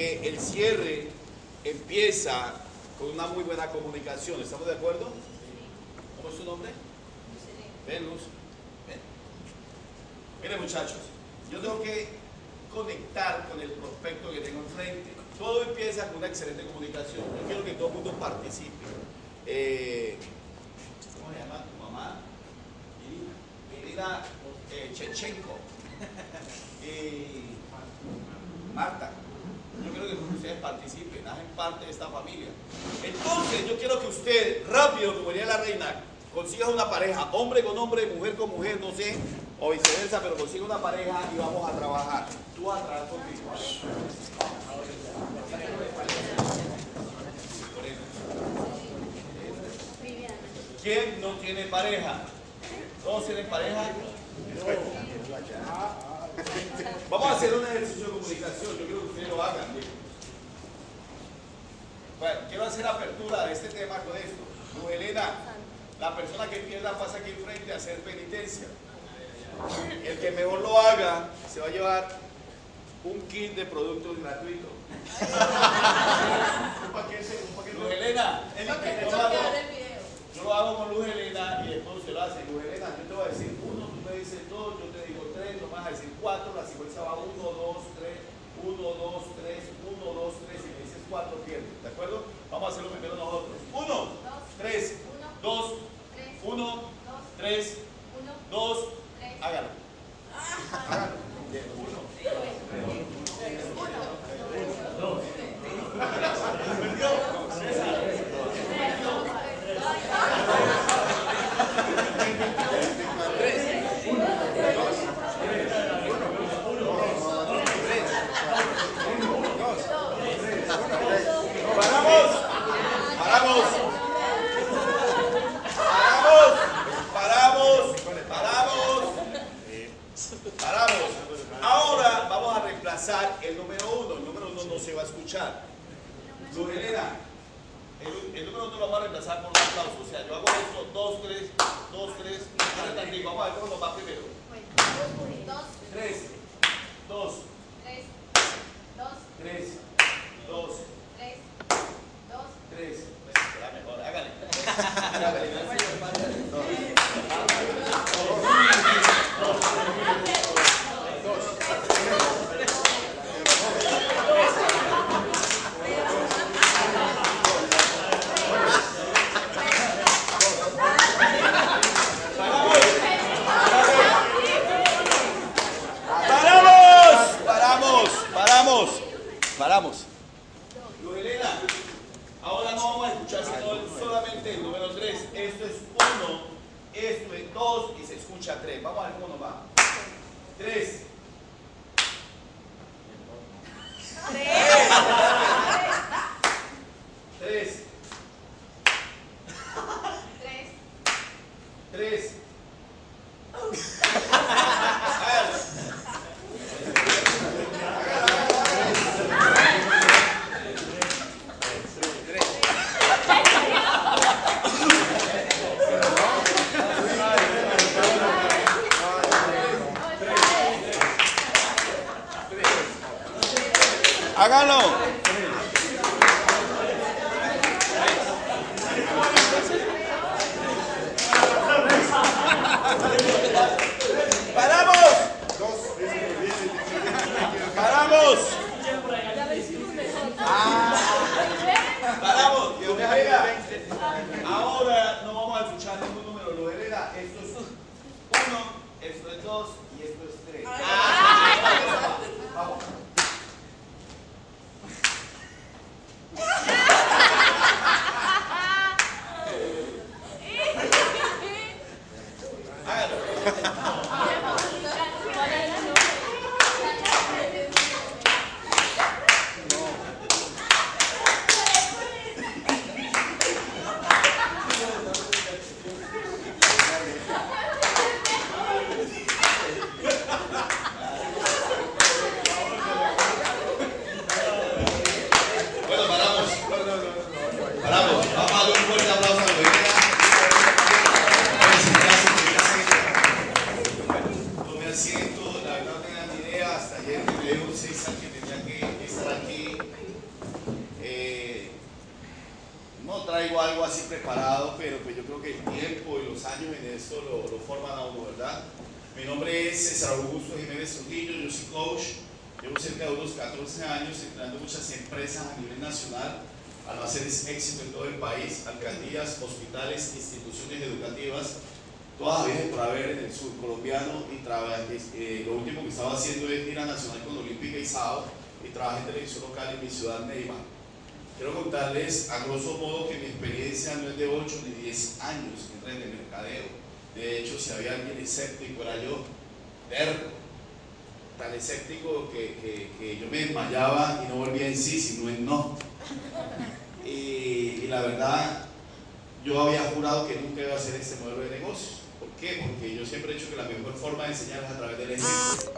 el cierre empieza con una muy buena comunicación. ¿Estamos de acuerdo? ¿Cómo es su nombre? Ven, Luz. Miren, muchachos, yo tengo que conectar con el prospecto que tengo enfrente. Todo empieza con una excelente comunicación. Yo quiero que todo el mundo participe. Eh, ¿Cómo se llama tu mamá? Irina eh, Chechenko. y Marta. Yo quiero que ustedes participen, hagan parte de esta familia. Entonces, yo quiero que usted, rápido, como diría la reina, consiga una pareja, hombre con hombre, mujer con mujer, no sé, o viceversa, pero consiga una pareja y vamos a trabajar. Tú a trabajar conmigo. ¿Quién no tiene pareja? ¿Todos tienen pareja? Vamos a hacer un ejercicio de comunicación, yo quiero que ustedes lo hagan. Bueno, quiero hacer apertura de este tema con esto. Luz Elena, la persona que pierda pasa aquí enfrente a hacer penitencia. El que mejor lo haga se va a llevar un kit de productos gratuitos. un paquete, un paquete. Luz Elena, yo, lo hago, yo lo hago con Luz Elena y después se lo hace. Luz Elena, yo te voy a decir uno, tú me dices dos, yo te digo tres, no vas a decir cuatro, la secuencia va uno, dos, tres, uno, dos, tres, uno, dos, tres, y me dices cuatro, pierdes. ¿De acuerdo? Vamos a hacerlo primero nosotros. Uno, tres, dos, uno, tres, dos, hágalo. Hágalo. Uno. Dos. Paramos, paramos, paramos, paramos, paramos, paramos. Ahora vamos a reemplazar el número uno. El número uno no se va a escuchar. Luz Elena, el, el número uno lo vamos a reemplazar por un aplauso. O sea, yo hago esto, dos, tres, dos, tres. Vamos a ver cómo nos va primero. Tres, dos, tres, dos, tres. Será mejor. Hágale. ¡Paramos! ¡Paramos! ¡Paramos! ¡Paramos! Luz Elena, ahora no vamos a escuchar sino solamente el número 3. Esto es 1, esto es 2 y se escucha 3. Vamos a ver cómo nos va. 3. Tres. Tres. Hágalo. ¡Paramos! ¡Paramos! ¡Paramos! Luz Herrera, Ahora no vamos a escuchar ningún número. Luz Herrera, esto es uno, esto es dos y esto es tres. Vamos. Hágalo. especial que tenía que estar aquí. Eh, no traigo algo así preparado, pero pues yo creo que el tiempo y los años en esto lo, lo forman a uno, ¿verdad? Mi nombre es César Augusto Jiménez Trujillo, yo soy coach, llevo cerca de unos 14 años entrando en muchas empresas a nivel nacional, almacenes éxito en todo el país, alcaldías, hospitales, instituciones educativas, todas las por haber en el sur colombiano y eh, lo último que estaba haciendo es ir a Nacional con Olímpica y SAO y trabajé en televisión local en mi ciudad Neiva. Quiero contarles a grosso modo que mi experiencia no es de 8 ni 10 años en red de mercadeo. De hecho, si había alguien escéptico era yo, terco, tan escéptico que, que, yo me desmayaba y no volvía en sí, sino en no. Y, la verdad, yo había jurado que nunca iba a hacer este modelo de negocios qué? Porque yo siempre he dicho que la mejor forma de enseñar es a través del ejemplo.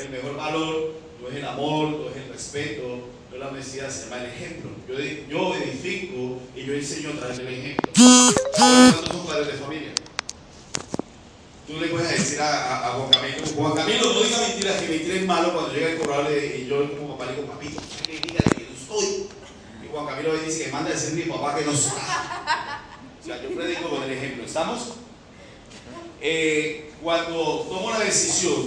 El mejor valor no es el amor, no es el respeto, la honestidad, se llama el ejemplo. Yo, yo edifico y yo enseño a través del ejemplo. ¿Cuántos son padres de familia? Tú le puedes decir a, Juan Camilo, Juan Camilo, no diga mentiras, que mentir es malo cuando llega el corral y yo como papá le digo, papito, que diga que no estoy. Y Juan Camilo me dice que manda a decir mi papá que no está. O sea, yo predico con el ejemplo. ¿Estamos? Eh, cuando tomo la decisión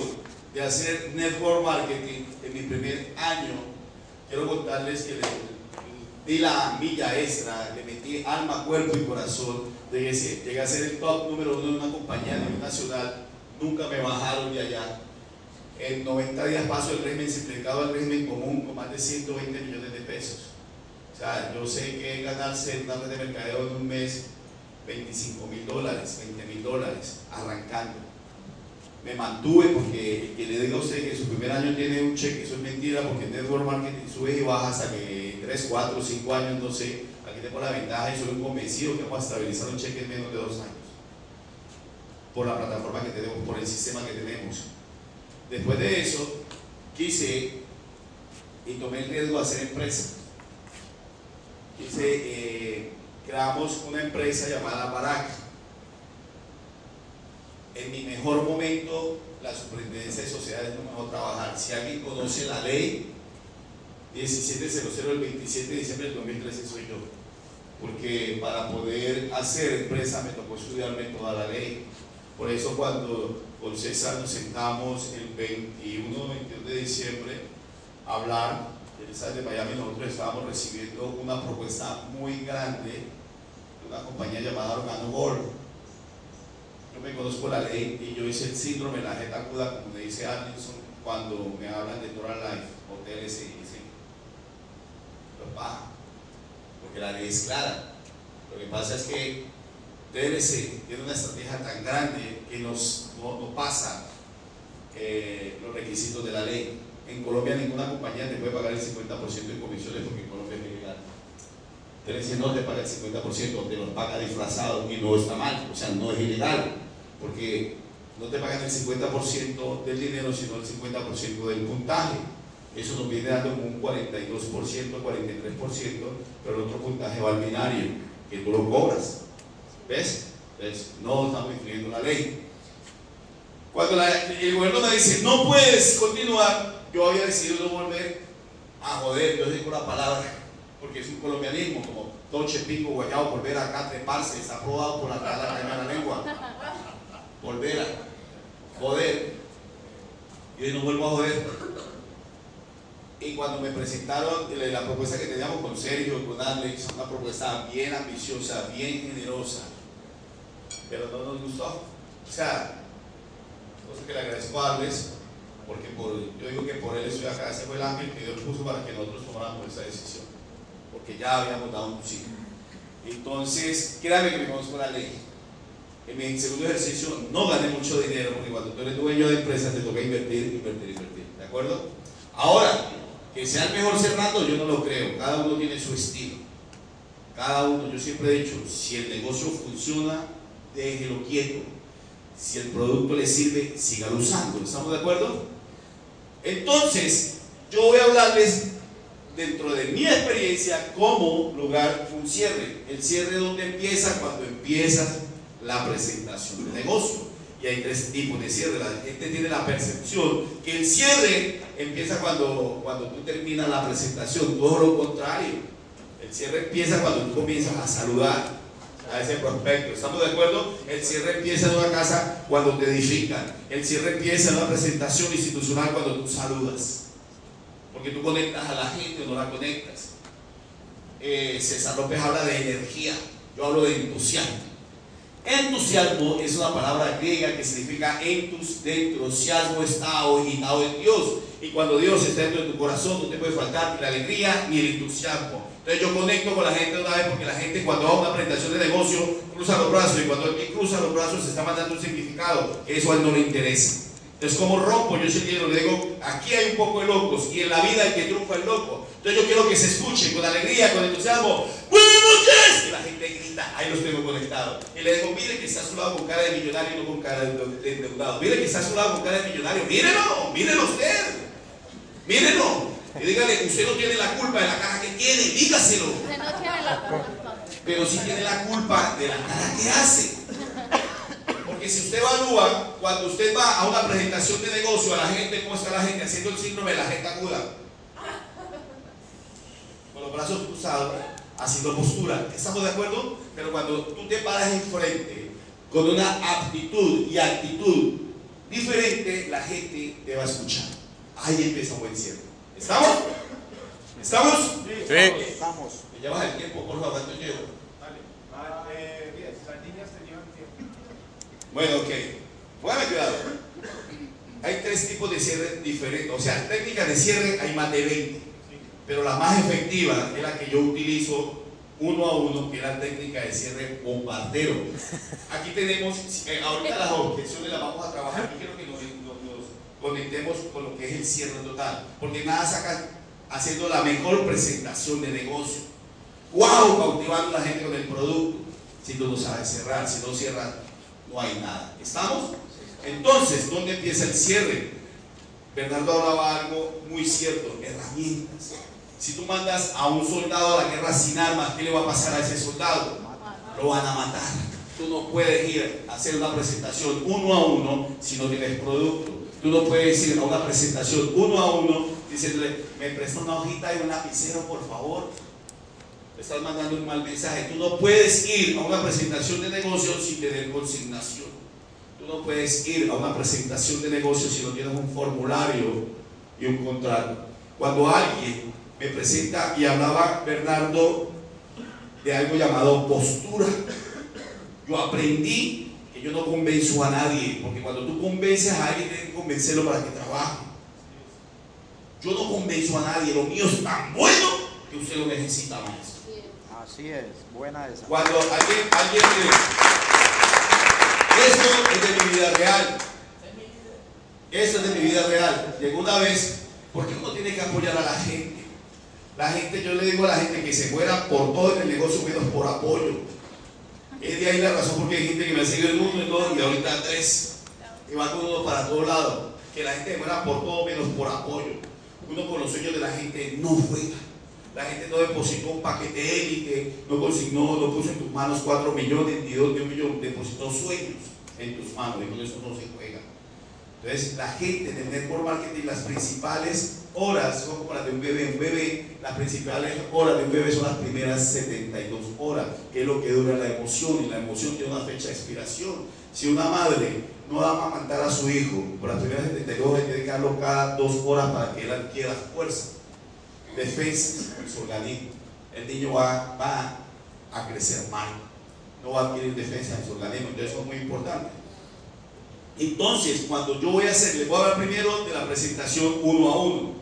de hacer network marketing en mi primer año, quiero contarles que le, di la milla extra, le metí alma, cuerpo y corazón, llegué, a ser el top número uno de una compañía a nivel nacional, nunca me bajaron de allá. En 90 días paso el régimen simplificado al régimen común con más de 120 millones de pesos. O sea, yo sé que ganarse una red de mercadeo en un mes 25 mil dólares, 20 mil dólares, arrancando. Me mantuve porque el que le usted que su primer año tiene un cheque, eso es mentira, porque en network marketing sube y baja hasta que 3, 4, 5 años, no sé. Aquí tengo la ventaja y soy convencido que vamos a estabilizar un cheque en menos de dos años. Por la plataforma que tenemos, por el sistema que tenemos. Después de eso, quise y tomé el riesgo de hacer empresa. Quise eh, creamos una empresa llamada Barak. En mi mejor momento, la superintendencia de sociedades no me dejó trabajar. Si alguien conoce la ley 1700 del 27 de diciembre del 2013 soy yo. Porque para poder hacer empresa me tocó estudiarme toda la ley. Por eso cuando con César nos sentamos el 21 o 22 de diciembre a hablar, de Miami, nosotros estábamos recibiendo una propuesta muy grande una compañía llamada Organo Gold. Yo me conozco la ley y yo hice el síndrome de la jeta aguda, como me dice Anderson, cuando me hablan de Total Life, hoteles y dicen, lo baja, porque la ley es clara. Lo que pasa es que TLC tiene una estrategia tan grande que nos, no, pasa eh, los requisitos de la ley. En Colombia ninguna compañía te puede pagar el 50% de comisiones porque en Colombia es ilegal. Tenencia no te paga el 50%, te lo paga disfrazado y no está mal, o sea, no es ilegal, porque no te pagan el 50% del dinero, sino el 50% del puntaje. Eso nos viene dando como un 42%, 43%, pero el otro puntaje va al binario, que tú lo cobras. ¿Ves? Entonces, no estamos infringiendo la ley. Cuando el gobierno me dice, no puedes continuar, yo había decidido no volver a joder, yo digo la palabra, porque es un colombianismo, como Toche, Pico, Guayao, volver acá, treparse, está aprobado por la cara de la lengua. Volver a joder. Y no vuelvo a joder. Y cuando me presentaron la propuesta que teníamos con Sergio, con Alex, una propuesta bien ambiciosa, bien generosa, pero no nos gustó. O sea, cosa que le agradezco a Alex, porque yo digo que por él estoy acá, ese fue el ángel que Dios puso para que nosotros tomáramos esa decisión porque ya habíamos dado un sí. Entonces, créanme que me conozco la ley. En mi segundo ejercicio no gané mucho dinero, porque cuando tú eres dueño de empresa te toca invertir, invertir, invertir. ¿De acuerdo? Ahora, que sea el mejor cerrando, yo no lo creo. Cada uno tiene su estilo. Cada uno, yo siempre he dicho, si el negocio funciona, déjelo quieto. Si el producto le sirve, siga usando. ¿Estamos de acuerdo? Entonces, yo voy a hablarles dentro de mi experiencia, cómo lograr un cierre. El cierre donde empieza cuando empieza la presentación del negocio. Y hay tres tipos de cierre. La gente tiene la percepción que el cierre empieza cuando, cuando tú terminas la presentación, todo lo contrario. El cierre empieza cuando tú comienzas a saludar a ese prospecto. ¿Estamos de acuerdo? El cierre empieza en una casa cuando te edifican. El cierre empieza en una presentación institucional cuando tú saludas. Porque tú conectas a la gente o no la conectas. Eh, César López habla de energía. Yo hablo de entusiasmo. Entusiasmo es una palabra griega que significa entusiasmo, estado, agitado en Dios. Y cuando Dios está dentro de tu corazón, no te puede faltar ni la alegría ni el entusiasmo. Entonces yo conecto con la gente una vez porque la gente cuando va a una presentación de negocio cruza los brazos y cuando el cruza los brazos se está mandando un significado eso a él no le interesa. Entonces como rompo, yo siempre le digo, aquí hay un poco de locos y en la vida el que triunfa es loco. Entonces yo quiero que se escuche con alegría, con entusiasmo. ¡Buenas noches! Y la gente grita, ahí los tengo conectados. Y le digo, mire que está a su lado con cara de millonario y no con cara de endeudado. Mire que está a su lado con cara de millonario. Mírelo, mírelo usted. Mírelo. Y dígale, usted no tiene la culpa de la cara que tiene, dígaselo. Pero sí tiene la culpa de la cara que hace. Porque si usted evalúa, cuando usted va a una presentación de negocio, a la gente, ¿cómo está la gente? Haciendo el síndrome de la gente aguda los brazos cruzados, haciendo postura. ¿Estamos de acuerdo? Pero cuando tú te paras enfrente con una aptitud y actitud diferente, la gente te va a escuchar. Ahí empieza un buen cierre. ¿Estamos? ¿Estamos? Sí. Estamos. ¿Me llevas el tiempo, por favor? ¿Cuánto llevo? Ah, eh, las niñas tenían tiempo. Bueno, ok. Póngame cuidado. Hay tres tipos de cierre diferentes. O sea, técnicas de cierre hay más de 20 pero la más efectiva es la que yo utilizo uno a uno, que es la técnica de cierre bombardero. Aquí tenemos, eh, ahorita las objeciones las vamos a trabajar, yo quiero que nos, conectemos con lo que es el cierre total, porque nada saca haciendo la mejor presentación de negocio. ¡Wow! Cautivando a la gente con el producto. Si tú no sabes cerrar, si no cierras, no hay nada. ¿Estamos? Entonces, ¿dónde empieza el cierre? Bernardo hablaba algo muy cierto, herramientas. Si tú mandas a un soldado a la guerra sin armas, ¿qué le va a pasar a ese soldado? Lo van a matar. Tú no puedes ir a hacer una presentación uno a uno si no tienes producto. Tú no puedes ir a una presentación uno a uno diciéndole, me presta una hojita y un lapicero, por favor. Le estás mandando un mal mensaje. Tú no puedes ir a una presentación de negocio sin tener consignación. Tú no puedes ir a una presentación de negocio si no tienes un formulario y un contrato. Cuando alguien me presenta y hablaba Bernardo de algo llamado postura. Yo aprendí que yo no convenzo a nadie, porque cuando tú convences a alguien tienes que convencerlo para que trabaje. Yo no convenzo a nadie, lo mío es tan bueno que usted lo necesita más. Así es, buena esa. Cuando alguien, alguien esto es de mi vida real. Esto es de mi vida real. Llegó una vez, porque uno tiene que apoyar a la gente. La gente, yo le digo a la gente que se muera por todo en el negocio menos por apoyo. Es de ahí la razón porque hay gente que me sigue el mundo y todo, y ahorita tres, y va todo uno para todos lados. Que la gente se muera por todo menos por apoyo. Uno con los sueños de la gente no juega. La gente no depositó un paquete élite, no consignó, no puso en tus manos cuatro millones, ni dos de un millón, depositó sueños en tus manos, y con eso no se juega. Entonces, la gente del network marketing, las principales horas son como las de un bebé. Un bebé, las principales horas de un bebé son las primeras 72 horas, que es lo que dura la emoción, y la emoción tiene una fecha de expiración. Si una madre no va a amamantar a su hijo por las primeras 72 hay que dedicarlo cada dos horas para que él adquiera fuerza, defensa en su organismo. El niño va, va a crecer mal, no va a adquirir defensa en su organismo, entonces eso es muy importante. Entonces, cuando yo voy a hacer, les voy a hablar primero de la presentación uno a uno.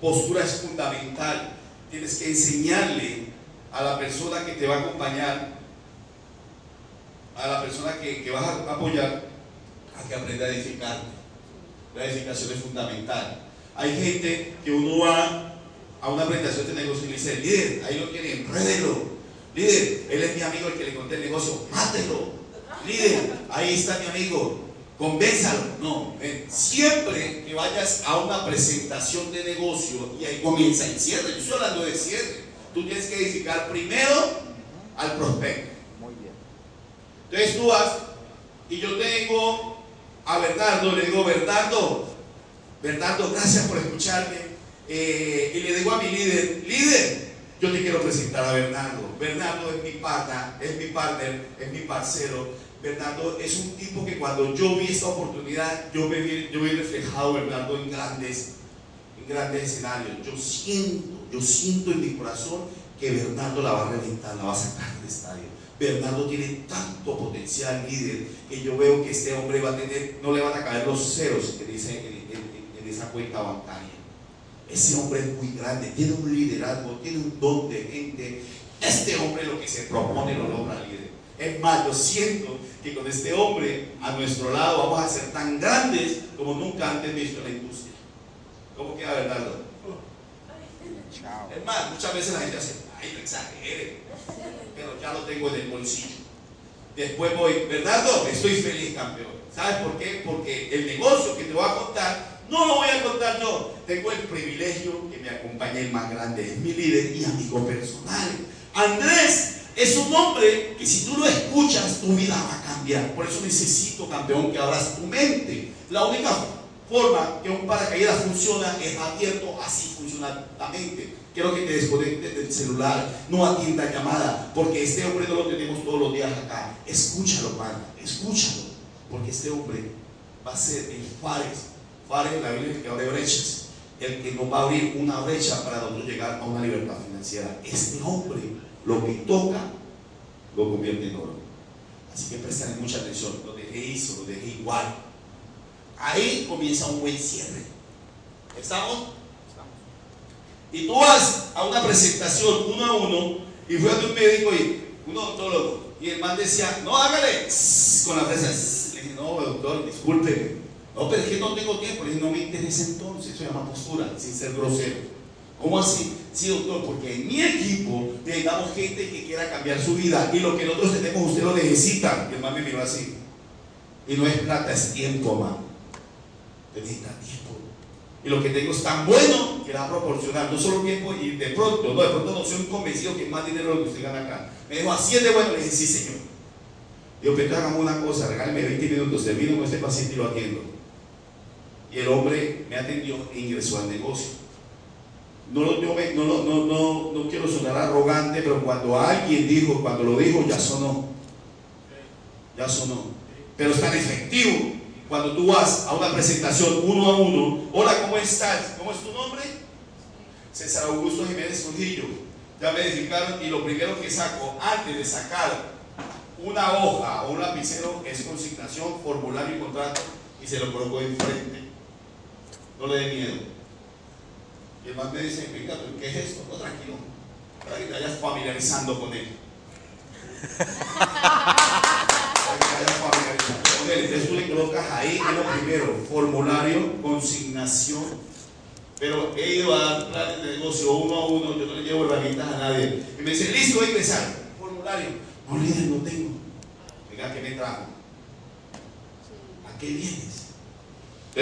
Postura es fundamental. Tienes que enseñarle a la persona que te va a acompañar, a la persona que, vas a apoyar, a que aprenda a edificarte. La edificación es fundamental. Hay gente que uno va a una presentación de negocio y le dice, líder, ahí lo quieren, enrédelo. Líder, él es mi amigo el que le conté el negocio, mátelo. Líder, ahí está mi amigo, convénzalo. No, siempre que vayas a una presentación de negocio y ahí comienza el cierre, yo estoy hablando de cierre, tú tienes que edificar primero al prospecto. Muy bien. Entonces tú vas y yo tengo a Bernardo, le digo, Bernardo, Bernardo, gracias por escucharme. Eh, y le digo a mi líder, líder, yo te quiero presentar a Bernardo. Bernardo es mi pata, es mi partner, es mi parcero. Bernardo es un tipo que cuando yo vi esta oportunidad, yo me vi, yo vi reflejado Bernardo en grandes, en grandes escenarios. Yo siento, yo siento en mi corazón que Bernardo la va a reventar, la va a sacar del estadio. Bernardo tiene tanto potencial líder que yo veo que este hombre va a tener, no le van a caer los ceros en, en esa cuenta bancaria. Ese hombre es muy grande, tiene un liderazgo, tiene un don de gente. Este hombre lo que se propone lo logra líder. Es más, yo siento que con este hombre a nuestro lado vamos a ser tan grandes como nunca antes visto en la industria. ¿Cómo queda Bernardo? Es más, muchas veces la gente hace, ay, no exagere, pero ya lo tengo en el bolsillo. Después voy, Bernardo, estoy feliz, campeón. ¿Sabes por qué? Porque el negocio que te voy a contar, no lo voy a contar yo. Tengo el privilegio que me acompañe el más grande, es mi líder y amigo personal. Andrés es un hombre que si tú lo escuchas, tu vida va a cambiar. Por eso necesito, campeón, que abras tu mente. La única forma que un paracaídas funciona es abierto, así funciona la mente. Quiero que te desconectes del celular, no atienda llamada, porque este hombre no lo tenemos todos los días acá. Escúchalo, pana, escúchalo, porque este hombre va a ser el Fares. Fares, la Biblia que abre brechas, el que nos va a abrir una brecha para nosotros llegar a una libertad financiera. Este hombre, lo que toca, lo convierte en oro. Así que presten mucha atención, lo dejé hizo, lo dejé igual. Ahí comienza un buen cierre. ¿Estamos? Y tú vas a una presentación uno a uno y fue a un médico y un odontólogo. Y el man decía, no, hágale con la fresa. Le dije, no, doctor, disculpe. No, pero es que no tengo tiempo. Le dije, no me interesa entonces. Eso se llama postura, sin ser grosero. ¿Cómo así? Sí, doctor, porque en mi equipo necesitamos gente que quiera cambiar su vida y lo que nosotros tenemos usted lo necesita. Y el man me miró así. Y no es plata, es tiempo, man. Necesita tiempo. Y lo que tengo es tan bueno que va a proporcionar no solo tiempo y de pronto, no, de pronto no soy convencido que es más dinero lo que usted gana acá. Me dijo, así es de bueno. Le dije, sí, señor. Digo, pero hagamos una cosa, regáleme 20 minutos, termino con este paciente y lo atiendo. Y el hombre me atendió e ingresó al negocio. No, no, no, no, quiero sonar arrogante, pero cuando alguien dijo, cuando lo dijo, ya sonó. Ya sonó. Pero es tan efectivo cuando tú vas a una presentación uno a uno, hola, ¿cómo estás? ¿Cómo es tu nombre? César Augusto Jiménez Trujillo. Ya me edificaron y lo primero que saco, antes de sacar una hoja o un lapicero, es consignación, formulario y contrato y se lo coloco enfrente. No le dé miedo. Y el más me dice, venga, ¿qué es esto? No, tranquilo, para que te vayas familiarizando con él. Entonces tú le colocas ahí en lo primero, formulario, consignación. Pero he ido a dar planes de negocio uno a uno, yo no le llevo herramientas a nadie. Y me dice, listo, voy a empezar. Formulario. No, líder, no tengo. Venga, ¿qué me trajo? ¿A qué vienes?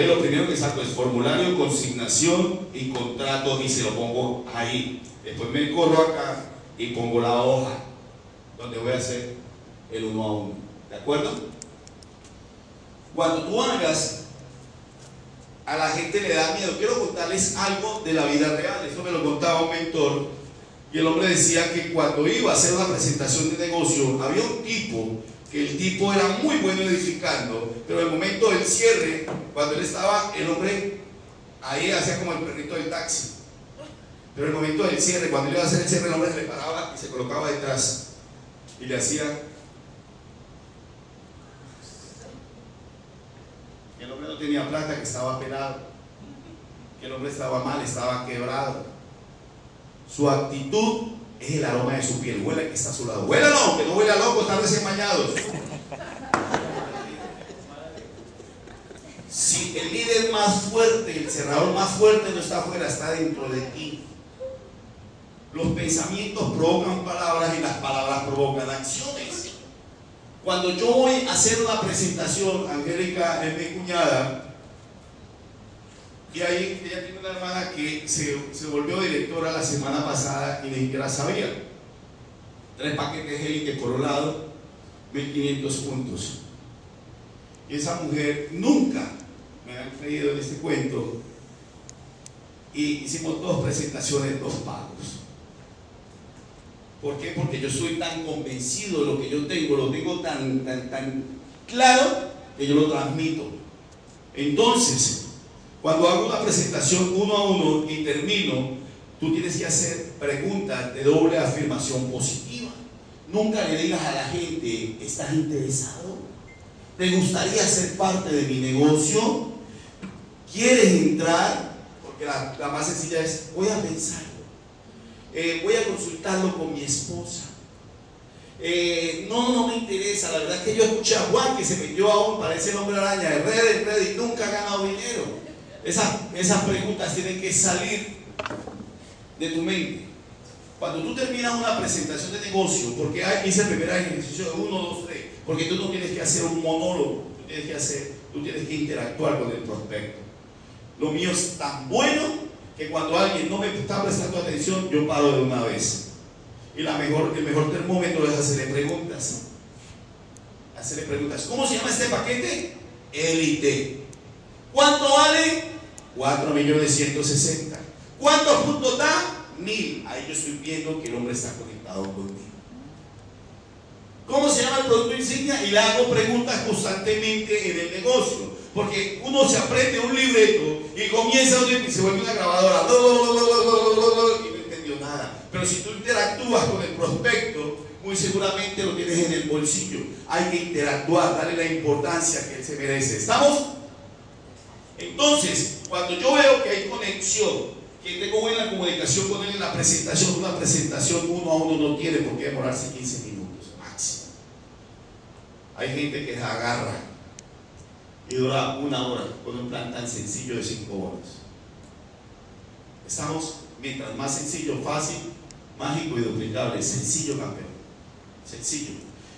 Lo primero que saco es formulario, consignación y contrato y se lo pongo ahí. Después me corro acá y pongo la hoja donde voy a hacer el uno a uno. ¿De acuerdo? Cuando tú hagas, a la gente le da miedo. Quiero contarles algo de la vida real. Esto me lo contaba un mentor. Y el hombre decía que cuando iba a hacer una presentación de negocio, había un tipo que el tipo era muy bueno edificando, pero en el momento del cierre, cuando él estaba, el hombre ahí hacía como el perrito del taxi. Pero el momento del cierre, cuando él iba a hacer el cierre, el hombre se le paraba y se colocaba detrás y le hacía el hombre no tenía plata, que estaba pelado, que el hombre estaba mal, estaba quebrado. Su actitud es el aroma de su piel. Huele que está a su lado. Huele no, que no huele a loco, están recién bañados. Si el líder más fuerte, el cerrador más fuerte no está afuera, está dentro de ti. Los pensamientos provocan palabras y las palabras provocan acciones. Cuando yo voy a hacer una presentación, Angélica es mi cuñada, y ahí ella tiene una hermana que se, volvió directora la semana pasada y ni siquiera sabía. Tres paquetes por un lado, 1500 puntos. Y esa mujer nunca me ha creído en este cuento, y hicimos dos presentaciones, dos pagos. ¿Por qué? Porque yo soy tan convencido de lo que yo tengo, lo tengo tan, tan, tan claro que yo lo transmito. Entonces, cuando hago una presentación uno a uno y termino, tú tienes que hacer preguntas de doble afirmación positiva. Nunca le digas a la gente, ¿estás interesado? ¿Te gustaría ser parte de mi negocio? ¿Quieres entrar? Porque la, más sencilla es, voy a pensarlo. Eh, voy a consultarlo con mi esposa. Eh, no, no me interesa. La verdad es que yo escuché a Juan que se metió aún, parece el hombre araña, de red red y nunca ha ganado dinero. Esas, esas preguntas tienen que salir de tu mente. Cuando tú terminas una presentación de negocio, porque hay, hice el primer ejercicio de uno, dos, tres, porque tú no tienes que hacer un monólogo, tú tienes que hacer, tú tienes que interactuar con el prospecto. Lo mío es tan bueno que cuando alguien no me está prestando atención, yo paro de una vez. Y la mejor, el mejor termómetro es hacerle preguntas. Hacerle preguntas. ¿Cómo se llama este paquete? Elite. ¿Cuánto vale? 4 millones 160. ¿Cuántos puntos da? Mil. Ahí yo estoy viendo que el hombre está conectado conmigo. ¿Cómo se llama el producto insignia? Y le hago preguntas constantemente en el negocio. Porque uno se aprende un libreto y comienza y se vuelve una grabadora. Y no entendió nada. Pero si tú interactúas con el prospecto, muy seguramente lo tienes en el bolsillo. Hay que interactuar, darle la importancia que él se merece. ¿Estamos? Entonces, cuando yo veo que hay conexión, que tengo buena comunicación con él en la presentación, una presentación uno a uno no tiene por qué demorarse 15 minutos máximo. Hay gente que se agarra y dura una hora con un plan tan sencillo de 5 horas. Estamos, mientras más sencillo, fácil, mágico y duplicable, sencillo campeón, sencillo.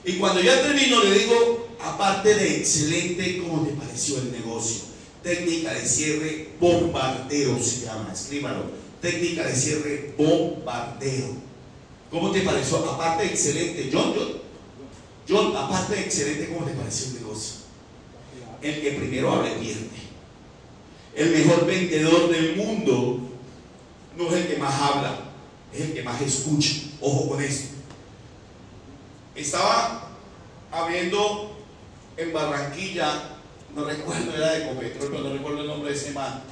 Y cuando ya termino le digo, aparte de excelente, ¿cómo te pareció el negocio? Técnica de cierre bombardeo se llama, escríbalo. Técnica de cierre bombardeo. ¿Cómo te pareció? Aparte excelente, John, John, John, aparte excelente, ¿cómo te pareció el negocio? El que primero hable pierde. El mejor vendedor del mundo no es el que más habla, es el que más escucha. Ojo con esto. Estaba abriendo en Barranquilla no recuerdo, era de Copetrol, pero no recuerdo el nombre de ese man.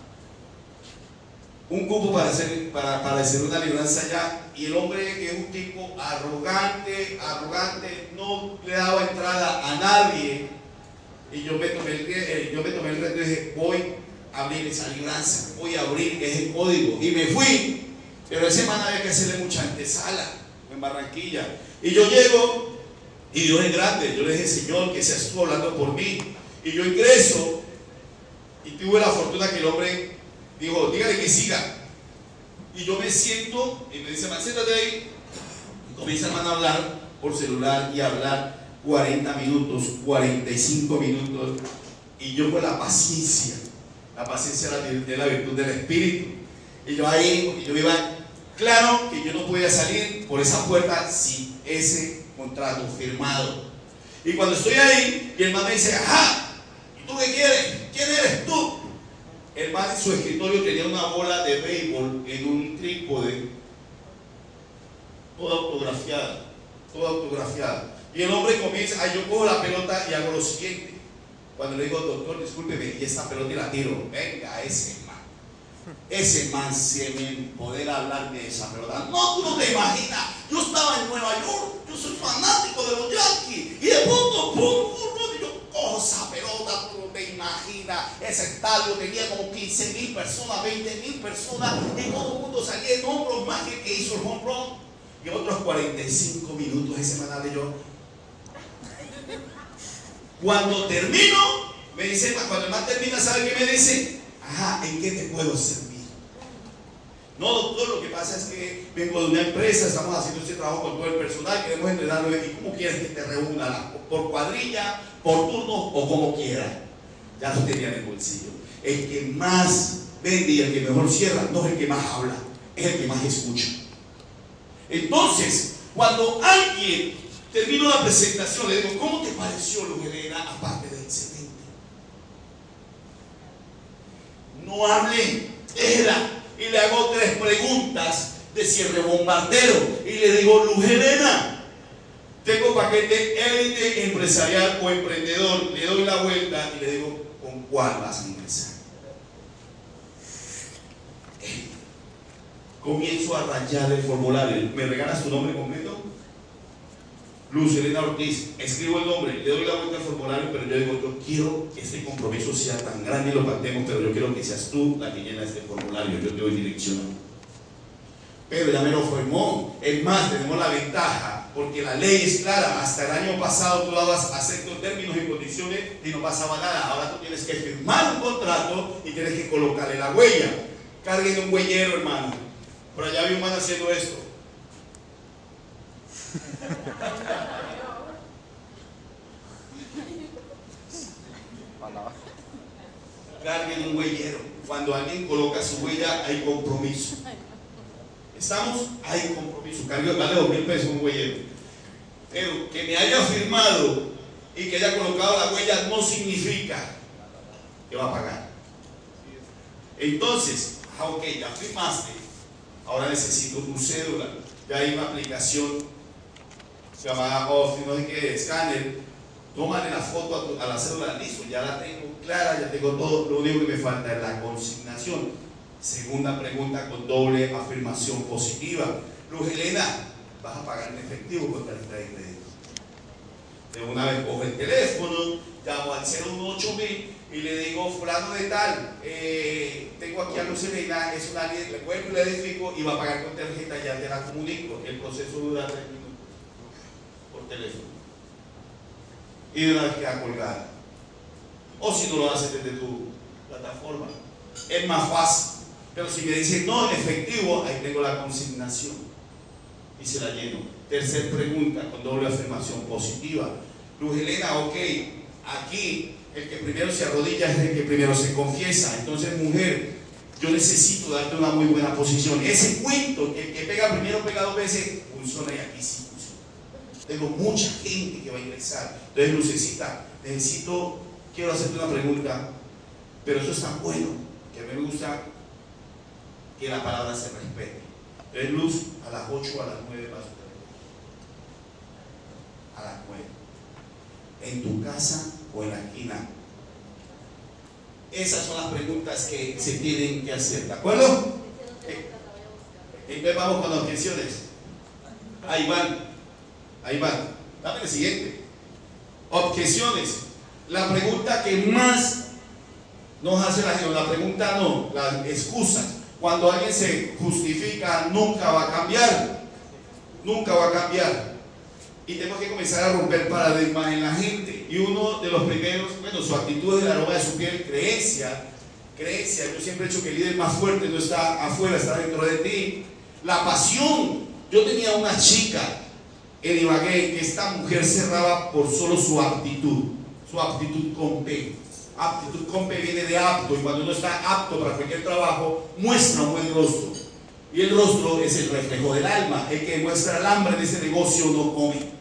Un cupo para hacer, para, para hacer una libranza allá, y el hombre que es un tipo arrogante, arrogante, no le daba entrada a nadie. Y yo me tomé el, eh, yo me tomé el reto y dije, voy a abrir esa libranza, voy a abrir ese código. Y me fui, pero ese man había que hacerle mucha antesala en Barranquilla. Y yo llego, y Dios es grande, yo le dije, Señor, que seas tú hablando por mí. Y yo ingreso y tuve la fortuna que el hombre dijo, dígale que siga. Y yo me siento y me dice, man, siéntate ahí. Y comienza hermano a hablar por celular y a hablar 40 minutos, 45 minutos. Y yo con la paciencia, la paciencia es la virtud del Espíritu. Y yo ahí, yo iba, claro que yo no podía salir por esa puerta sin ese contrato firmado. Y cuando estoy ahí, y el hermano me dice, ajá, ¿Tú qué quieres? ¿Quién eres tú? El man en su escritorio tenía una bola de béisbol en un trípode, toda autografiada, toda autografiada. Y el hombre comienza, ah, yo cojo la pelota y hago lo siguiente. Cuando le digo, doctor, discúlpeme, y esta pelota y la tiro, venga, ese man. Ese man se me poder hablar de esa pelota. No, tú no te imaginas. Yo estaba en Nueva York, yo soy fanático de los Yankees, y de pronto, pum, pum, pum, yo cojo esa te imaginas, ese estadio tenía como 15 mil personas, 20 mil personas, y todo el mundo salía en hombros más que, hizo el home run. Y otros 45 minutos ese manal yo. Cuando termino, me dice, cuando el man termina, ¿sabe qué me dice? Ajá, ¿en qué te puedo servir? No, doctor, lo que pasa es que vengo de una empresa, estamos haciendo este trabajo con todo el personal, queremos entrenarlo. ¿Y cómo quieres que te reúna? ¿Por cuadrilla, por turno o como quiera? ya lo tenía en el bolsillo. El que más vende y el que mejor cierra no es el que más habla, es el que más escucha. Entonces, cuando alguien termina la presentación, le digo, ¿cómo te pareció lo que aparte de excelente? No hable, era y le hago tres preguntas de cierre bombardero. Y le digo, Luz Helena, tengo paquete élite empresarial o emprendedor. Le doy la vuelta y le digo, ¿con cuál vas a ingresar? Comienzo a rayar el formulario. ¿Me regalas tu nombre completo? Luz Elena Ortiz, escribo el nombre, le doy la vuelta al formulario, pero yo digo, yo quiero que este compromiso sea tan grande y lo pactemos, pero yo quiero que seas tú la que llena este formulario, yo te doy dirección. Pero ya me lo formó. Es más, tenemos la ventaja, porque la ley es clara. Hasta el año pasado tú dabas acepto términos y condiciones y no pasaba nada. Ahora tú tienes que firmar un contrato y tienes que colocarle la huella. Carguen un huellero, hermano. Por allá vi un man haciendo esto. Carguen un huellero. Cuando alguien coloca su huella, hay compromiso. Estamos, hay compromiso. Carguen, vale dos mil pesos un huellero. Pero que me haya firmado y que haya colocado la huella no significa que va a pagar. Entonces, ah, ya firmaste, ahora necesito tu cédula. Ya hay una aplicación se llama Office, no sé qué, escáner, tómale la foto a, la cédula, listo, ya la tengo clara, ya tengo todo, lo único que me falta es la consignación. Segunda pregunta con doble afirmación positiva. Luz Helena, vas a pagar en efectivo con tarjeta de crédito. De una vez cojo el teléfono, llamo al 018 y le digo, fulano de tal, eh, tengo aquí a Luz Helena, es una le cuento, le edifico y va a pagar con tarjeta, ya te la comunico. El proceso dura tres minutos teléfono. Y de una vez queda colgada. O si no lo haces desde tu plataforma. Es más fácil. Pero si me dicen no, en efectivo, ahí tengo la consignación. Y se la lleno. Tercer pregunta con doble afirmación positiva. Luz Helena, ok, aquí el que primero se arrodilla es el que primero se confiesa. Entonces, mujer, yo necesito darte una muy buena posición. Ese cuento, que el que pega primero pega dos veces, funciona y aquí sí. Tengo mucha gente que va a ingresar. Entonces, Lucecita, necesito, quiero hacerte una pregunta, pero eso es tan bueno que a mí me gusta que la palabra se respete. Entonces, Luz, a las 8 o a las 9 vas a las 9. En tu casa o en la esquina. Esas son las preguntas que se tienen que hacer. ¿De acuerdo? Entonces vamos con las objeciones. Ahí van. Ahí va. Dame el siguiente. Objeciones. La pregunta que más nos hace la gente, la pregunta no, las excusas. Cuando alguien se justifica, nunca va a cambiar. Nunca va a cambiar. Y tenemos que comenzar a romper paradigmas en la gente. Y uno de los primeros, bueno, su actitud es el aroma de su piel, creencia. Creencia. Yo siempre he dicho que el líder más fuerte no está afuera, está dentro de ti. La pasión. Yo tenía una chica en Ibagué que esta mujer cerraba por solo su aptitud, su aptitud con P. Aptitud con P viene de apto y cuando uno está apto para cualquier trabajo, muestra un buen rostro. Y el rostro es el reflejo del alma. El que muestra el hambre de ese negocio no come.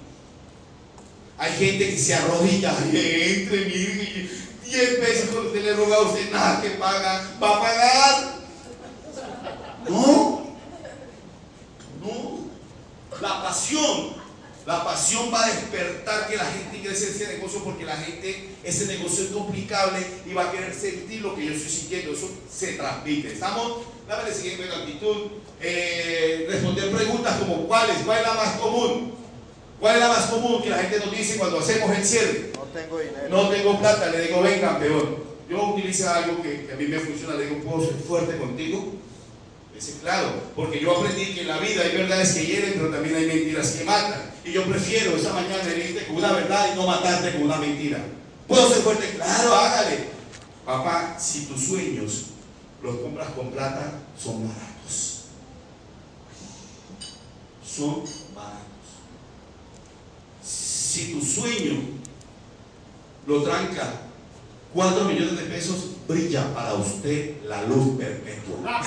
Hay gente que se arrodilla entre mil diez veces cuando usted le roga a usted nada que paga, va a pagar. No, no. La pasión la pasión va a despertar que la gente ingrese en ese negocio porque la gente, ese negocio es complicable y va a querer sentir lo que yo estoy sintiendo. Eso se transmite. ¿Estamos? Dame la siguiente actitud. Eh, responder preguntas como ¿cuáles? ¿Cuál es la más común? ¿Cuál es la más común que la gente nos dice cuando hacemos el cierre? No tengo dinero. No tengo plata. Le digo, ven campeón. Yo utilizo algo que, que a mí me funciona. Le digo, ¿puedo ser fuerte contigo? Dice, claro, porque yo aprendí que en la vida hay verdades que hieren, pero también hay mentiras que matan. Y yo prefiero esa mañana herirte con una verdad y no matarte con una mentira. ¿Puedo ser fuerte? Claro, hágale. Papá, si tus sueños los compras con plata, son baratos. Son baratos. Si tu sueño lo tranca 4 millones de pesos, brilla para usted la luz perpetua.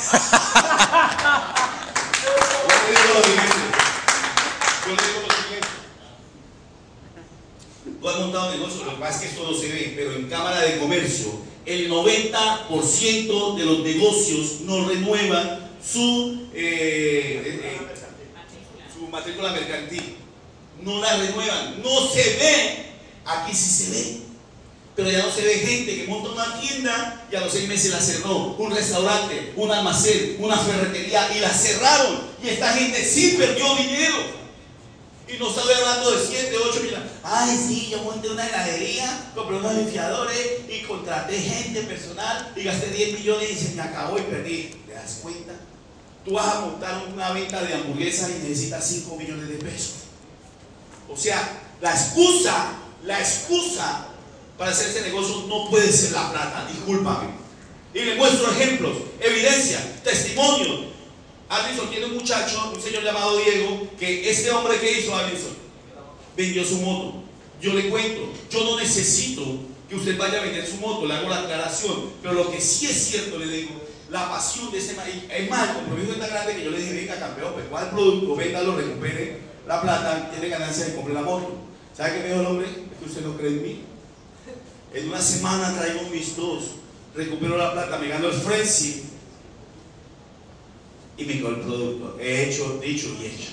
Yo le digo lo siguiente. Yo le digo lo siguiente. Tú has montado negocio, lo que pasa es que esto no se ve, pero en Cámara de Comercio, el 90% de los negocios no renuevan su, eh, eh, eh, su matrícula mercantil. No la renuevan, no se ve. Aquí sí se ve. Pero ya no se ve gente que monta una tienda y a los seis meses la cerró. Un restaurante, un almacén, una ferretería y la cerraron. Y esta gente sí perdió dinero. Y no estoy hablando de 7, 8 millones. Ay, sí, yo monté una heladería, compré unos limpiadores y contraté gente personal y gasté 10 millones y se me acabó y perdí. ¿Te das cuenta? Tú vas a montar una venta de hamburguesas y necesitas 5 millones de pesos. O sea, la excusa, la excusa para hacer ese negocio no puede ser la plata, discúlpame. Y le muestro ejemplos, evidencia, testimonio, Alison tiene un muchacho, un señor llamado Diego, que este hombre que hizo Alison vendió su moto. Yo le cuento, yo no necesito que usted vaya a vender su moto, le hago la aclaración, pero lo que sí es cierto, le digo, la pasión de ese maíz, es más, el compromiso es tan grande que yo le dije, venga campeón, pues cuál producto, véndalo, recupere la plata, tiene ganancia de comprar la moto. ¿Sabe qué me dijo el hombre? Es que usted no cree en mí. En una semana traigo mis dos, recupero la plata, me gano el frenzy y me quedó el producto. He hecho, dicho y hecho.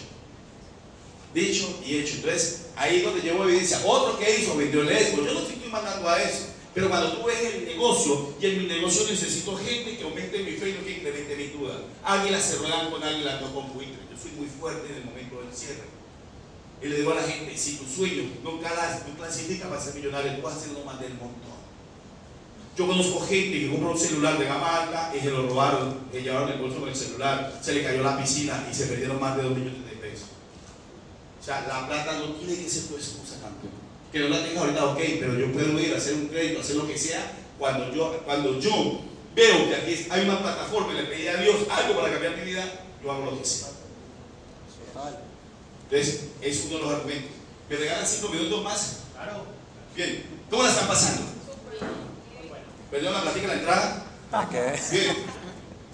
Dicho y hecho. Entonces, ahí es donde llevo evidencia. Otro que hizo, vendió el esco. Yo no estoy mandando a eso. Pero cuando tú ves el negocio, y en mi negocio necesito gente que aumente mi fe y que incremente mi duda. Águilas se ruedan con águilas, no con buitres. Yo soy muy fuerte en el momento del cierre. Y le digo a la gente, si tu sueño no, no clasifica para ser millonario, tú vas a ser uno más del montón. Yo conozco gente que compró un celular de gama alta y se lo robaron, que llevaron el bolso con el celular, se le cayó la piscina y se perdieron más de 2 millones de pesos. O sea, la plata no tiene que ser tu excusa, campeón. Que no la tengas ahorita, ok, pero yo puedo ir a hacer un crédito, hacer lo que sea, cuando yo, cuando yo veo que aquí hay una plataforma y le pedí a Dios algo para cambiar mi vida, yo hago lo que sea. Entonces, es uno de los argumentos. ¿Me regalan 5 minutos más? Claro. Bien, ¿cómo la están pasando? Perdón, la platica la entrada. Bien.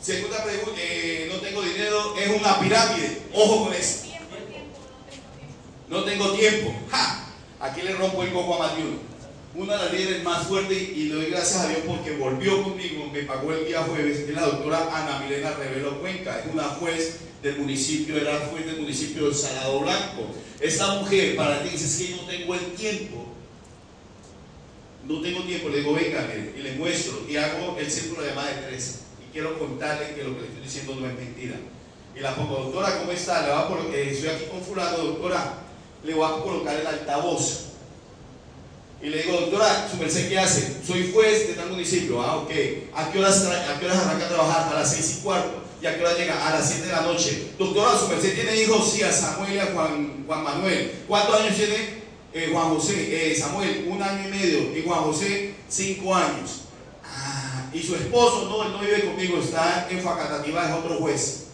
Segunda pregunta, eh, no tengo dinero, es una pirámide. Ojo con eso. No tengo tiempo. ¡Ja! Aquí le rompo el coco a Matiuno. Una de las líderes más fuertes y le doy gracias a Dios porque volvió conmigo, me pagó el día jueves, es la doctora Ana Milena Revelo Cuenca, es una juez del municipio, era juez del municipio de Salado Blanco. Esta mujer, para ti, dice que no tengo el tiempo no tengo tiempo, le digo, venga, y le muestro, y hago el círculo de más de tres. Y quiero contarle que lo que le estoy diciendo no es mentira. Y la pongo, doctora, ¿cómo está? Le va a eh, estoy aquí con fulano, doctora, le voy a colocar el altavoz. Y le digo, doctora, ¿su merced qué hace? Soy juez de tal municipio. Ah, ok. ¿A qué horas, a qué horas arranca a trabajar? A las seis y cuarto. ¿Y a qué hora llega? A las siete de la noche. Doctora, ¿su merced tiene hijos? Sí, a Samuel y a Juan, Juan Manuel. ¿Cuántos años tiene? Eh, Juan José, eh, Samuel, un año y medio, y Juan José, cinco años. Ah, y su esposo, no, él no vive conmigo, está en Facatativa, es otro juez.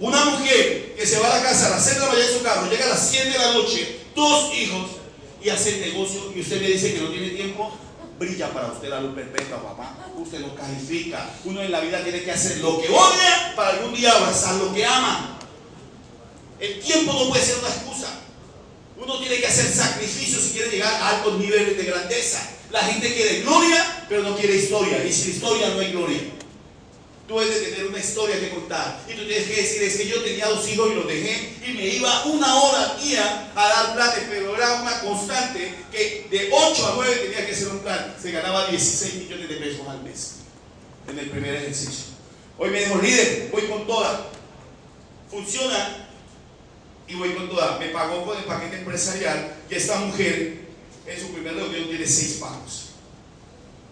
Una mujer que se va a la casa a las 6 de la mañana en su carro, llega a las 7 de la noche, dos hijos, y hace el negocio, y usted me dice que no tiene tiempo, brilla para usted la luz perpetua, papá. Usted lo califica. Uno en la vida tiene que hacer lo que odia para algún día abrazar lo que ama. El tiempo no puede ser una excusa. Uno tiene que hacer sacrificios si quiere llegar a altos niveles de grandeza. La gente quiere gloria, pero no quiere historia. Y sin historia no hay gloria. Tú debes de tener una historia que contar. Y tú tienes que decir, es que yo tenía dos hijos y los dejé y me iba una hora día a dar planes, pero era una constante que de 8 a 9 tenía que hacer un plan. Se ganaba 16 millones de pesos al mes en el primer ejercicio. Hoy me dijo, líder, voy con toda. Funciona y voy con toda. Me pagó con el paquete empresarial y esta mujer en su primer reunión tiene seis pagos.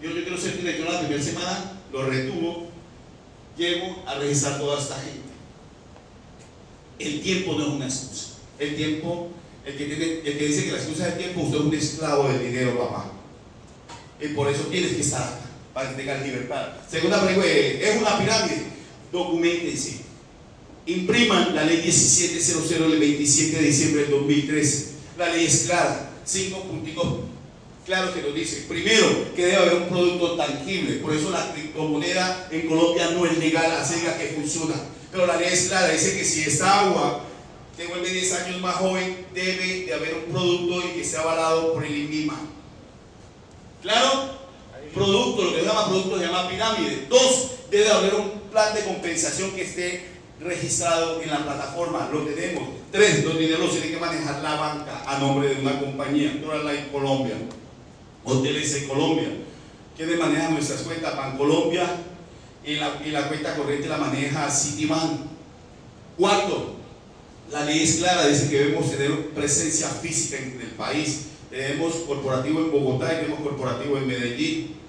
Yo, yo quiero ser director la primera semana, lo retuvo, llego a registrar toda esta gente. El tiempo no es una excusa. El tiempo, el que, tiene, el que dice que la excusa es el tiempo, usted es un esclavo del dinero, papá. Y por eso tienes que estar para que tengas libertad. Segunda pregunta, es una pirámide. Documentense impriman la ley 1700 del 27 de diciembre del 2013. La ley es clara, cinco puntos claros que nos dice. Primero, que debe haber un producto tangible. Por eso la criptomoneda en Colombia no es legal, así que funciona. Pero la ley es clara, dice que si esta agua te vuelve 10 años más joven, debe de haber un producto y que sea avalado por el INVIMA. ¿Claro? Producto, lo que se llama producto se llama pirámide. Dos, debe haber un plan de compensación que esté registrado en la plataforma. Lo tenemos. Tres, los dineros tienen que manejar la banca a nombre de una compañía. en Colombia, Hoteles en Colombia. ¿Quiénes manejan nuestras cuentas? Colombia y la, y la cuenta corriente la maneja Citibank. Cuarto, la ley es clara, dice que debemos tener presencia física en el país. Tenemos corporativo en Bogotá y tenemos corporativo en Medellín.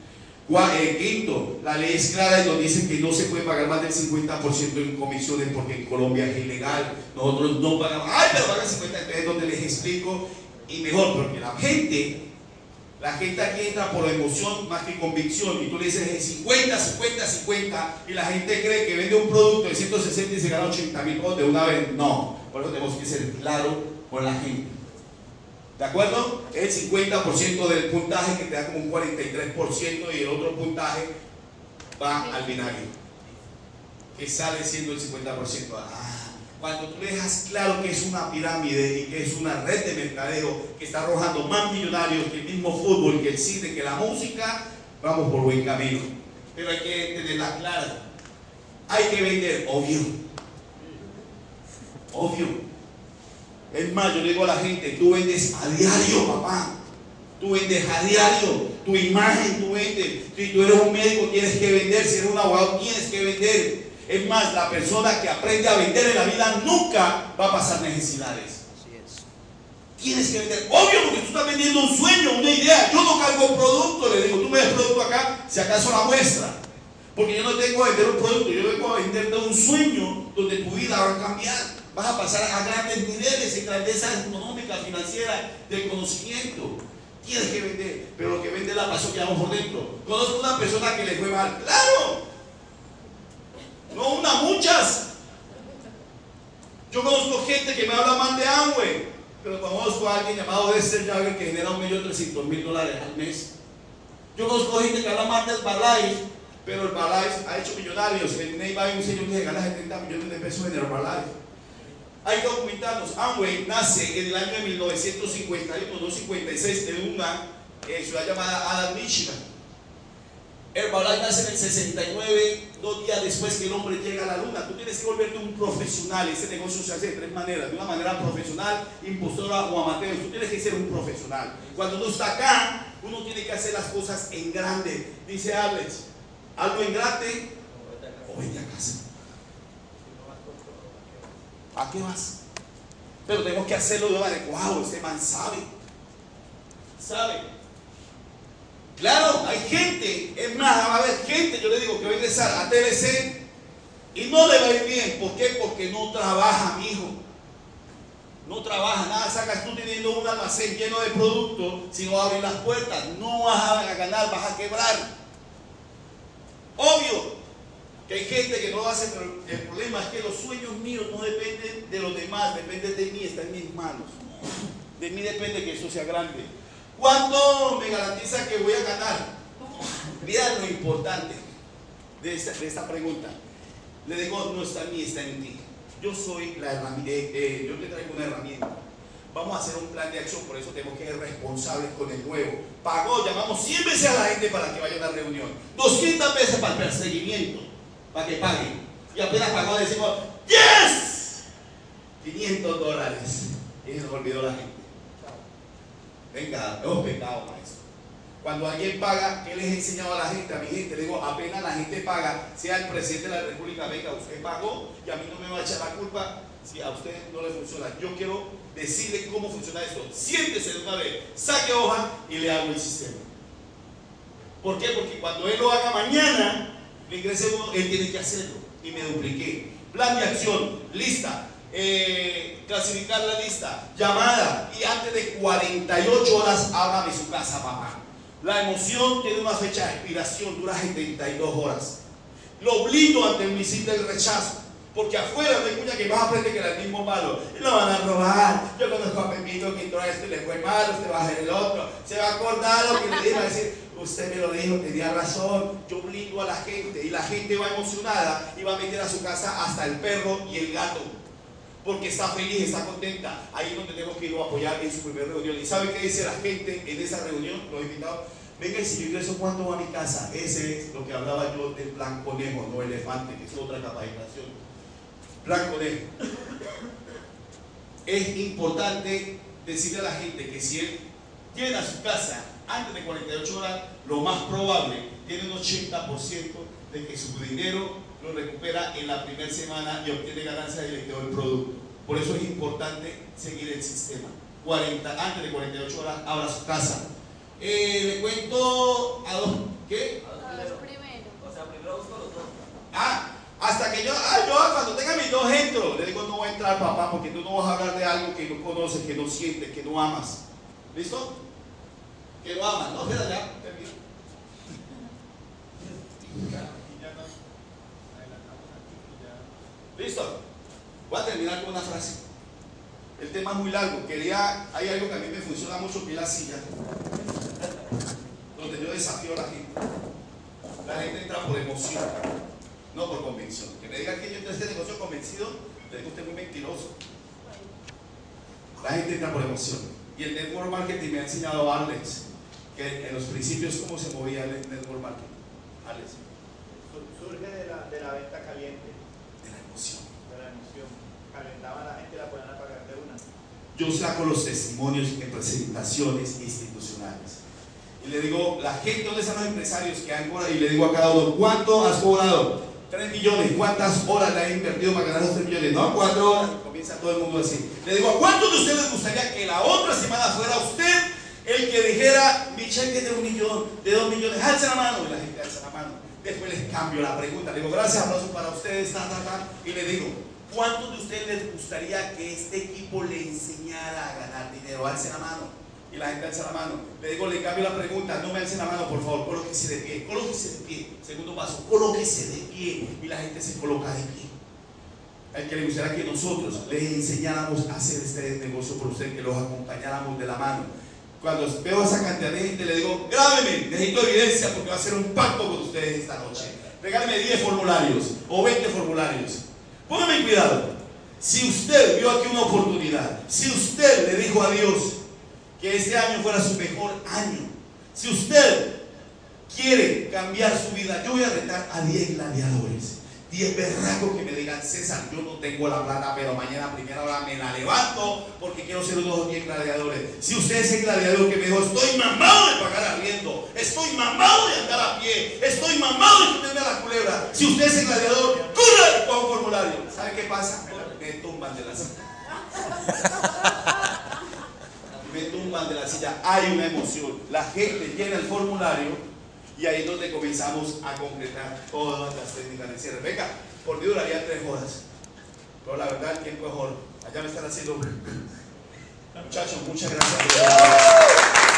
Eh, quinto, la ley es clara y nos dice que no se puede pagar más del 50% en comisiones porque en Colombia es ilegal. Nosotros no pagamos, ay, pero pagan 50%, entonces donde les explico y mejor, porque la gente, la gente aquí entra por emoción más que convicción y tú le dices 50, 50, 50 y la gente cree que vende un producto de 160 y se gana 80 mil de una vez. No, por eso tenemos que ser claros con la gente. ¿De acuerdo? El 50% del puntaje que te da como un 43% y el otro puntaje va al binario, que sale siendo el 50%. Ah, cuando tú dejas claro que es una pirámide y que es una red de mercadeo que está arrojando más millonarios que el mismo fútbol, que el cine, que la música, vamos por buen camino. Pero hay que tenerla clara. Hay que vender, obvio. Obvio. Es más, yo digo a la gente, tú vendes a diario, papá. Tú vendes a diario. Tu imagen, tú vendes. Si tú eres un médico, tienes que vender. Si eres un abogado, tienes que vender. Es más, la persona que aprende a vender en la vida nunca va a pasar necesidades. Tienes que vender. Obvio, porque tú estás vendiendo un sueño, una idea. Yo no cargo producto. Le digo, tú me das producto acá, si acaso la muestra. Porque yo no tengo que vender un producto, yo vengo a venderte un sueño donde tu vida va a cambiar vas a pasar a grandes niveles de grandeza económica, financiera, de conocimiento. Tienes que vender, pero lo que vende la pasión que vamos por dentro. Conozco una persona que le fue mal, claro. No una, muchas. Yo conozco gente que me habla mal de Amway, pero conozco a alguien llamado Dexter Jagger que genera un millón trescientos mil dólares al mes. Yo conozco gente que habla mal del Balay, pero el Balay ha hecho millonarios. En Ney hay un señor que gana 70 millones de pesos en el Balay. Hay que documentarnos. Amway nace en el año de 1951, no 56, en una ciudad llamada Adam, Michigan. Herbalife nace en el 69, dos días después que el hombre llega a la luna. Tú tienes que volverte un profesional. Ese negocio se hace de tres maneras. De una manera profesional, impostora o amateur. Tú tienes que ser un profesional. Cuando uno está acá, uno tiene que hacer las cosas en grande. Dice Alex, algo en grande o vete a casa. ¿A qué vas? Pero tenemos que hacerlo de manera, wow, ese man sabe. ¿Sabe? Claro, hay gente, es más, va a haber gente, yo le digo que va a ingresar a TLC y no le va a ir bien. ¿Por qué? Porque no trabaja, mi hijo. No trabaja, nada sacas tú teniendo un almacén lleno de productos si no abres las puertas. No vas a ganar, vas a quebrar. Obvio, que hay gente que no lo hace, pero el problema es que los sueños míos no dependen de los demás, dependen de mí, están en mis manos. De mí depende que eso sea grande. ¿Cuánto me garantiza que voy a ganar? Mira lo importante de esta, pregunta. Le digo, no está en mí, está en ti. Yo soy la herramienta, eh, eh, yo te traigo una herramienta. Vamos a hacer un plan de acción, por eso tenemos que ser responsables con el nuevo. Pagó, llamamos 100 veces a la gente para que vaya a una reunión, 200 veces para el perseguimiento para que paguen. Y apenas pagó, decimos, ¡Yes! 500 dólares. Y se olvidó la gente. Venga, hemos pecado, maestro. Cuando alguien paga, ¿qué les he enseñado a la gente? A mi gente, le digo, apenas la gente paga, sea el presidente de la República, venga, usted pagó y a mí no me va a echar la culpa si a usted no le funciona. Yo quiero decirle cómo funciona esto. Siéntese de una vez, saque hoja y le hago el sistema. ¿Por qué? Porque cuando él lo haga mañana, le ingresé uno, él tiene que hacerlo. Y me dupliqué. Plan de acción, lista. Eh, clasificar la lista, llamada. Y antes de 48 horas, hágame su casa, papá. La emoción tiene una fecha de expiración, dura 72 horas. Lo blindo ante el misil del rechazo. Porque afuera de cuña que vas a aprender que era el mismo malo. Lo van a robar. Yo conozco a Pepito que entró a esto y le fue malo, usted va a hacer el otro. Se va a acordar lo que le diga, a decir, usted me lo dijo, tenía razón, yo blindo a la gente y la gente va emocionada y va a meter a su casa hasta el perro y el gato, porque está feliz, está contenta. Ahí es donde tenemos que ir a apoyar en su primera reunión. ¿Y sabe qué dice la gente en esa reunión, los invitados? venga y si yo ingreso, ¿cuánto va a mi casa? Ese es lo que hablaba yo del plan conejo, no elefante, que es otra capacitación. Plan conejo. Es importante decirle a la gente que si él llena su casa antes de 48 horas, lo más probable, tiene un 80% de que su dinero lo recupera en la primera semana y obtiene ganancia directa del producto. Por eso es importante seguir el sistema. 40, antes de 48 horas, abra su casa. Eh, le cuento a dos, ¿qué? A los primeros. O sea, primero busco los dos. Ah, hasta que yo, ah, yo cuando tenga mis dos entro, le digo no voy a entrar papá porque tú no vas a hablar de algo que no conoces, que no sientes, que no amas. ¿Listo? Que no amas, no, espera ya, termino. Y ya nos adelantamos aquí y ya. ¿Listo? Voy a terminar con una frase. El tema es muy largo. Quería, hay algo que a mí me funciona mucho que es la silla. Donde yo desafío a la gente. La gente entra por emoción, no por convicción. Que me digan que yo entré este negocio convencido, le digo usted muy mentiroso. La gente entra por emoción. Y el network marketing me ha enseñado a Alex que en los principios cómo se movía el network marketing. Alex, Sur- Surge de la venta caliente, de la emoción. de la emoción. Calentaban a la gente y la ponían a pagar de una. Yo saco los testimonios en presentaciones institucionales. Y le digo, la gente, ¿dónde están los empresarios que han cobrado? Y le digo a cada uno, ¿cuánto has cobrado? 3 millones. ¿Cuántas horas le has invertido para ganar esos 3 millones? No, 4 horas. Comienza todo el mundo así. Le digo, ¿a cuántos de ustedes gustaría que la otra semana fuera usted el que dijera, mi cheque de un millón, de dos millones, alza la mano? Y la gente alza la mano. Después les cambio la pregunta. Le digo, gracias, aplauso para ustedes, ta, ta, ta. Y le digo, ¿cuántos de ustedes les gustaría que este equipo le enseñara a ganar dinero? Alce la mano. Y la gente alza la mano. Le digo, le cambio la pregunta, no me alce la mano, por favor, colóquese de pie, colóquese de pie. Segundo paso, colóquese de pie. Y la gente se coloca de pie. El que le gustaría que nosotros le enseñáramos a hacer este negocio por usted, que los acompañáramos de la mano. Cuando veo a esa cantidad de gente, le digo, grábeme, necesito evidencia porque va a hacer un pacto con ustedes esta noche. Regáleme 10 formularios o 20 formularios. Póngame cuidado. Si usted vio aquí una oportunidad, si usted le dijo a Dios que este año fuera su mejor año, si usted quiere cambiar su vida, yo voy a retar a 10 gladiadores. 10 berracos que me digan, César, yo no tengo la plata, pero mañana primera hora me la levanto porque quiero ser uno de los 10 gladiadores. Si usted es el gladiador que me dijo, estoy mamado de pagar arriendo, estoy mamado de andar a pie, estoy mamado de meterme a la culebra. Si usted es el gladiador, ¡corre! Con un formulario. ¿Sabe qué pasa? Me tumban de la silla. Me tumban de la silla. Hay una emoción. La gente llena el formulario y ahí es donde comenzamos a concretar todas las técnicas de cierre. Venga, por Dios duraría tres horas. Pero la verdad el tiempo es oro. Allá me están haciendo. Muchachos, muchas gracias.